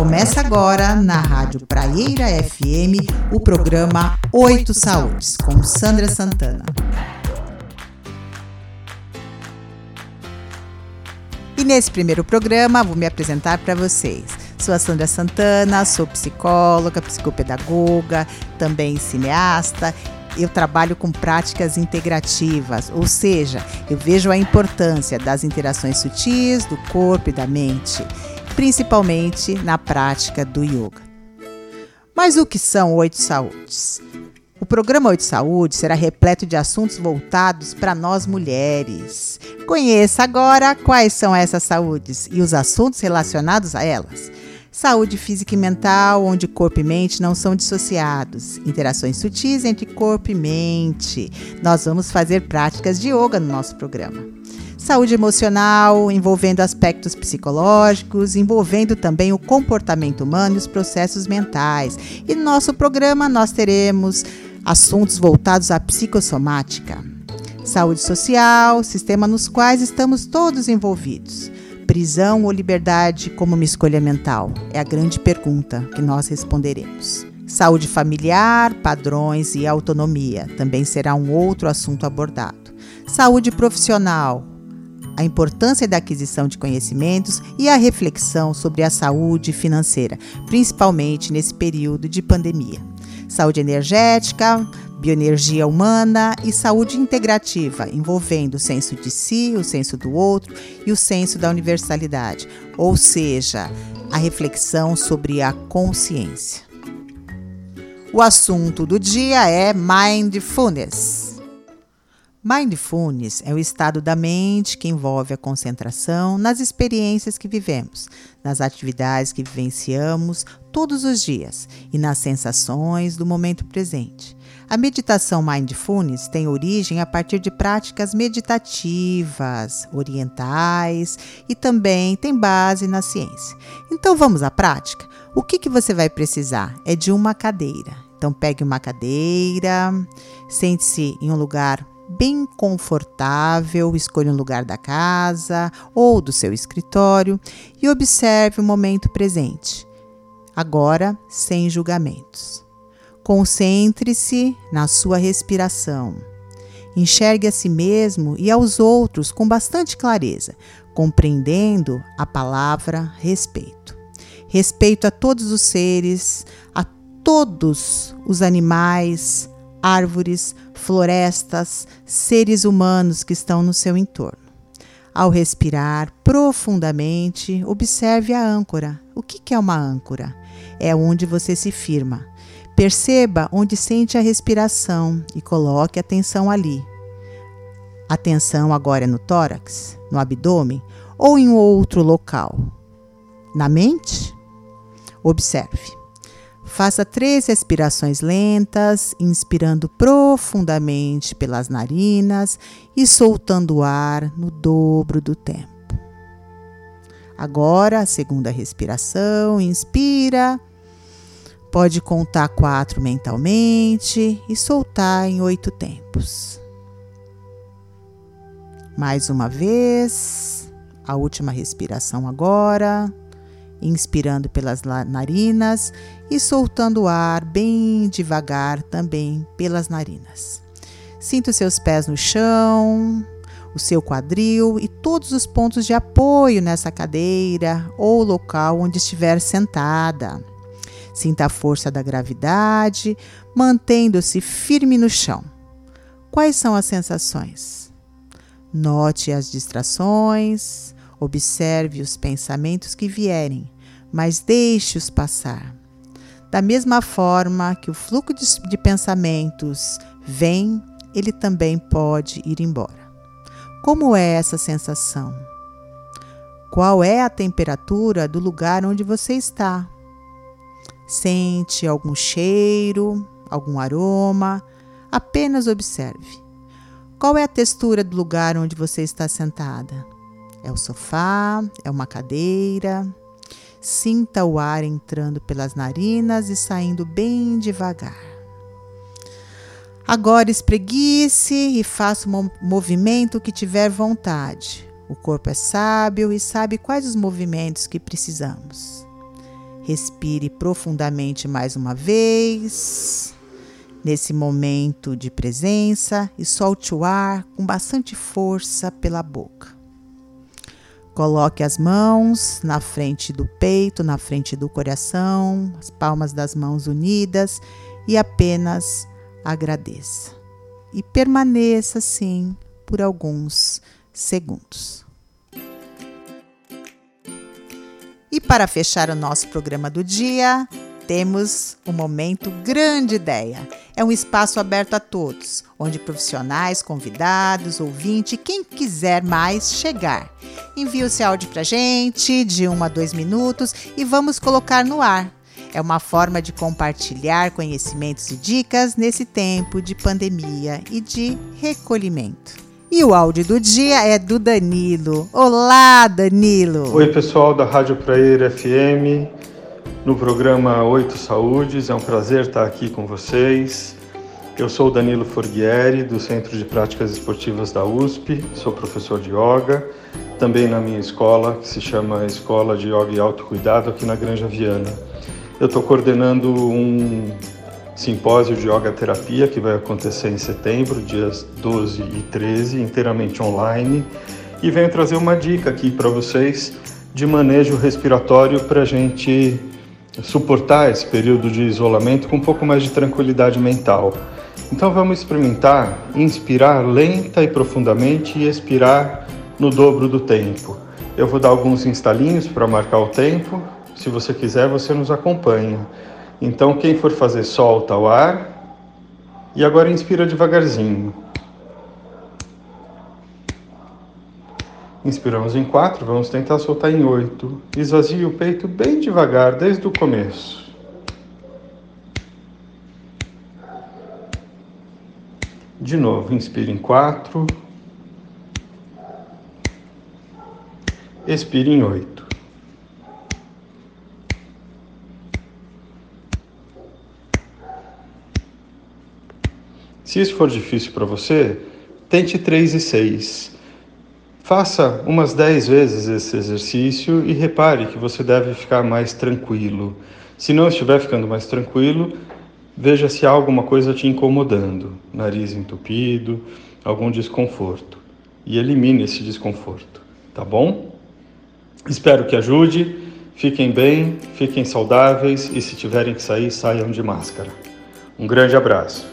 Começa agora na Rádio Praieira FM o programa Oito Saúdes com Sandra Santana. E nesse primeiro programa vou me apresentar para vocês. Sou a Sandra Santana, sou psicóloga, psicopedagoga, também cineasta eu trabalho com práticas integrativas, ou seja, eu vejo a importância das interações sutis do corpo e da mente, principalmente na prática do yoga. Mas o que são oito saúdes? O programa Oito Saúde será repleto de assuntos voltados para nós mulheres. Conheça agora quais são essas saúdes e os assuntos relacionados a elas. Saúde física e mental, onde corpo e mente não são dissociados. Interações sutis entre corpo e mente. Nós vamos fazer práticas de yoga no nosso programa. Saúde emocional, envolvendo aspectos psicológicos, envolvendo também o comportamento humano e os processos mentais. E no nosso programa nós teremos assuntos voltados à psicossomática. Saúde social, sistema nos quais estamos todos envolvidos prisão ou liberdade como uma escolha mental? É a grande pergunta que nós responderemos. Saúde familiar, padrões e autonomia também será um outro assunto abordado. Saúde profissional, a importância da aquisição de conhecimentos e a reflexão sobre a saúde financeira, principalmente nesse período de pandemia. Saúde energética, bioenergia humana e saúde integrativa, envolvendo o senso de si, o senso do outro e o senso da universalidade, ou seja, a reflexão sobre a consciência. O assunto do dia é mindfulness. Mindfulness é o estado da mente que envolve a concentração nas experiências que vivemos, nas atividades que vivenciamos todos os dias e nas sensações do momento presente. A meditação mindfulness tem origem a partir de práticas meditativas orientais e também tem base na ciência. Então vamos à prática? O que, que você vai precisar? É de uma cadeira. Então pegue uma cadeira, sente-se em um lugar bem confortável, escolha um lugar da casa ou do seu escritório e observe o momento presente. Agora, sem julgamentos. Concentre-se na sua respiração. Enxergue a si mesmo e aos outros com bastante clareza, compreendendo a palavra respeito. Respeito a todos os seres, a todos os animais, árvores, florestas, seres humanos que estão no seu entorno. Ao respirar profundamente, observe a âncora. O que é uma âncora? É onde você se firma. Perceba onde sente a respiração e coloque atenção ali. Atenção agora é no tórax, no abdômen ou em outro local. Na mente? Observe. Faça três respirações lentas, inspirando profundamente pelas narinas e soltando o ar no dobro do tempo. Agora, a segunda respiração, inspira. Pode contar quatro mentalmente e soltar em oito tempos. Mais uma vez, a última respiração agora inspirando pelas narinas e soltando o ar bem devagar também pelas narinas. Sinta os seus pés no chão, o seu quadril e todos os pontos de apoio nessa cadeira ou local onde estiver sentada. Sinta a força da gravidade, mantendo-se firme no chão. Quais são as sensações? Note as distrações, Observe os pensamentos que vierem, mas deixe-os passar. Da mesma forma que o fluxo de, pensamentos vem, ele também pode ir embora. Como é essa sensação? Qual é a temperatura do lugar onde você está? Sente algum cheiro, algum aroma? Apenas observe. Qual é a textura do lugar onde você está sentada? É o sofá, é uma cadeira. Sinta o ar entrando pelas narinas e saindo bem devagar. Agora espreguice e faça o movimento que tiver vontade. O corpo é sábio e sabe quais os movimentos que precisamos. Respire profundamente mais uma vez, nesse momento de presença, e solte o ar com bastante força pela boca. Coloque as mãos na frente do peito, na frente do coração, as palmas das mãos unidas e apenas agradeça. E permaneça assim por alguns segundos. E para fechar o nosso programa do dia, temos o momento Grande Ideia. É um espaço aberto a todos, onde profissionais, convidados, ouvinte, quem quiser mais chegar. Envie o seu áudio para gente, de 1 a 2 minutos, e vamos colocar no ar. É uma forma de compartilhar conhecimentos e dicas nesse tempo de pandemia e de recolhimento. E o áudio do dia é do Danilo. Olá, Danilo! Oi, pessoal da Rádio Praia FM, no programa Oito Saúdes. É um prazer estar aqui com vocês. Eu sou Danilo Forghieri, do Centro de Práticas Esportivas da USP, sou professor de yoga, também na minha escola, que se chama Escola de Yoga e Autocuidado, aqui na Granja Viana. Eu estou coordenando um simpósio de yoga terapia que vai acontecer em setembro, dias 12 e 13, inteiramente online, e venho trazer uma dica aqui para vocês de manejo respiratório para a gente suportar esse período de isolamento com um pouco mais de tranquilidade mental. Então vamos experimentar inspirar lenta e profundamente e expirar no dobro do tempo. Eu vou dar alguns instalinhos para marcar o tempo. Se você quiser, você nos acompanha. Então, quem for fazer, solta o ar. E agora inspira devagarzinho. Inspiramos em quatro, vamos tentar soltar em oito. Esvazie o peito bem devagar, desde o começo. De novo, inspire em quatro. Expire em oito. Se isso for difícil para você, tente 3 e 6. Faça umas 10 vezes esse exercício e repare que você deve ficar mais tranquilo. Se não estiver ficando mais tranquilo, veja se há alguma coisa te incomodando, nariz entupido, algum desconforto. E elimine esse desconforto, tá bom? Espero que ajude. Fiquem bem, fiquem saudáveis e se tiverem que sair, saiam de máscara. Um grande abraço.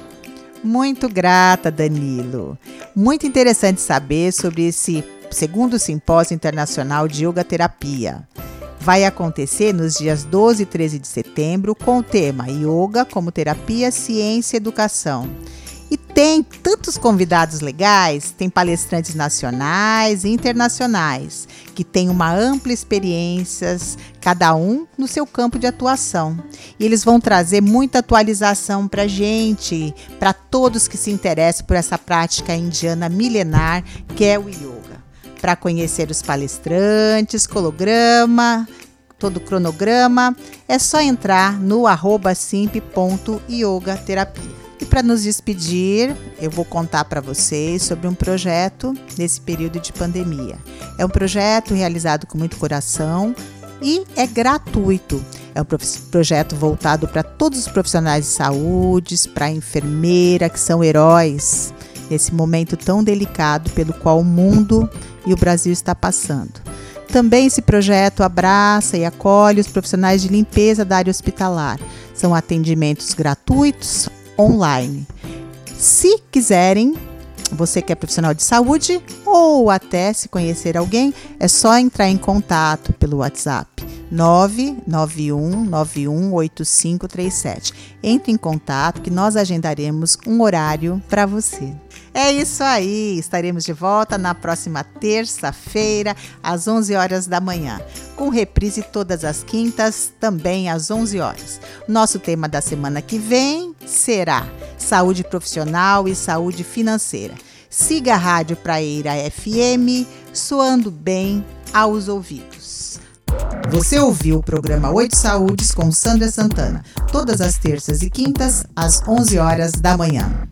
Muito grata, Danilo. Muito interessante saber sobre esse segundo simpósio internacional de yoga terapia. Vai acontecer nos dias 12 e 13 de setembro com o tema Yoga como terapia, ciência e educação. E tem tantos convidados legais, tem palestrantes nacionais e internacionais, que têm uma ampla experiência, cada um no seu campo de atuação. E eles vão trazer muita atualização para gente, para todos que se interessam por essa prática indiana milenar que é o yoga. Para conhecer os palestrantes, colograma, todo o cronograma, é só entrar no arroba simp.yogaterapia. E para nos despedir, eu vou contar para vocês sobre um projeto nesse período de pandemia. É um projeto realizado com muito coração e é gratuito. É um projeto voltado para todos os profissionais de saúde, para a enfermeira, que são heróis nesse momento tão delicado pelo qual o mundo e o Brasil está passando. Também esse projeto abraça e acolhe os profissionais de limpeza da área hospitalar. São atendimentos gratuitos online. Se quiserem, você que é profissional de saúde ou até se conhecer alguém, é só entrar em contato pelo WhatsApp 991918537. Entre em contato que nós agendaremos um horário para você. É isso aí, estaremos de volta na próxima terça-feira, às 11 horas da manhã, com reprise todas as quintas, também às 11 horas. Nosso tema da semana que vem será Saúde Profissional e Saúde Financeira. Siga a Rádio Praeira FM, soando bem aos ouvidos. Você ouviu o programa Oito Saúdes com Sandra Santana, todas as terças e quintas, às 11 horas da manhã.